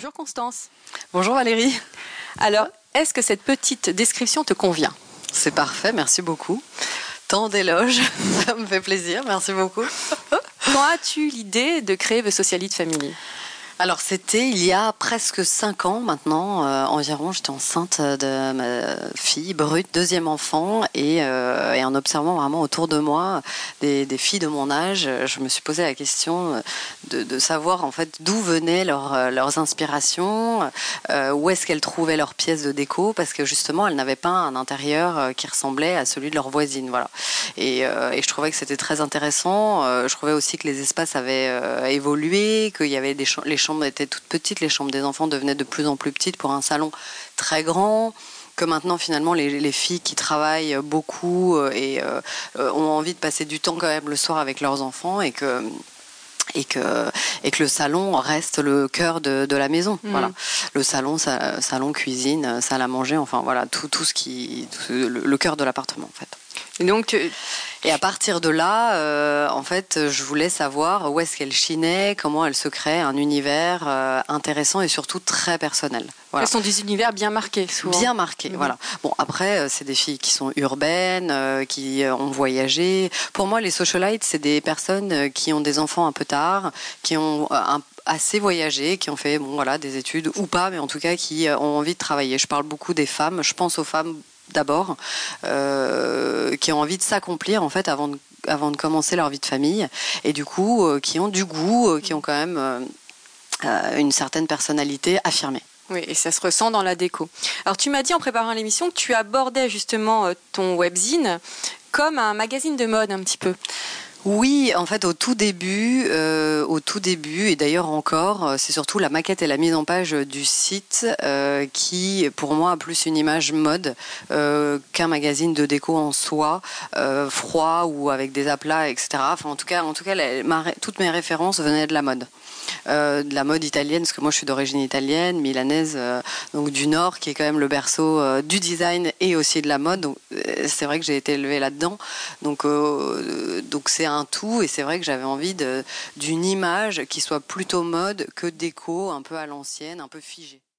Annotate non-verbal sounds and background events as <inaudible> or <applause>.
Bonjour Constance. Bonjour Valérie. Alors, est-ce que cette petite description te convient? C'est parfait, merci beaucoup. Tant d'éloges, <laughs> ça me fait plaisir, merci beaucoup. Quand as-tu l'idée de créer The Socialite Family? Alors c'était il y a presque cinq ans maintenant euh, environ. J'étais enceinte de ma fille brute, deuxième enfant, et, euh, en observant vraiment autour de moi des, filles de mon âge, je me suis posé la question de, savoir en fait d'où venaient leurs inspirations, euh, où est-ce qu'elles trouvaient leurs pièces de déco, parce que justement elles n'avaient pas un intérieur qui ressemblait à celui de leur voisine. Voilà. Et, et je trouvais que c'était très intéressant. je trouvais aussi que les espaces avaient évolué, qu'il y avait des les chambres étaient toutes petites, les chambres des enfants devenaient de plus en plus petites pour un salon très grand que maintenant finalement les, les filles qui travaillent beaucoup euh, et euh, ont envie de passer du temps quand même le soir avec leurs enfants et que et que, et que le salon reste le cœur de, de la maison. Mmh. Voilà. Le salon, sa, salon, cuisine, salle à manger, enfin voilà, tout, tout ce qui. Tout, le, le cœur de l'appartement en fait. Et donc, et à partir de là, euh, en fait, je voulais savoir où est-ce qu'elle chinait, comment elle se crée un univers euh, intéressant et surtout très personnel. Voilà. Elles sont des univers bien marqués, souvent. Bien marqués, mmh. voilà. Bon, après, euh, c'est des filles qui sont urbaines, euh, qui ont voyagé. Pour moi, les socialites, c'est des personnes qui ont des enfants un peu tard, qui ont un, assez voyagé, qui ont fait bon voilà des études ou pas, mais en tout cas qui ont envie de travailler. Je parle beaucoup des femmes. Je pense aux femmes d'abord, euh, qui ont envie de s'accomplir en fait avant de, avant de commencer leur vie de famille, et du coup euh, qui ont du goût, euh, qui ont quand même une certaine personnalité affirmée. Oui, et ça se ressent dans la déco. Alors tu m'as dit en préparant l'émission que tu abordais justement ton webzine comme un magazine de mode un petit peu. Oui, en fait, au tout début, euh, au tout début, et d'ailleurs encore, c'est surtout la maquette et la mise en page du site euh, qui, pour moi, a plus une image mode euh, qu'un magazine de déco en soi, euh, froid ou avec des aplats, etc. Enfin, en tout cas, en tout cas, toutes mes références venaient de la mode. Euh, de la mode italienne, parce que moi je suis d'origine italienne, milanaise, euh, donc du Nord, qui est quand même le berceau euh, du design et aussi de la mode. Donc c'est vrai que j'ai été élevée là-dedans. Donc donc c'est un tout, et c'est vrai que j'avais envie d'une image qui soit plutôt mode que déco, un peu à l'ancienne, un peu figée.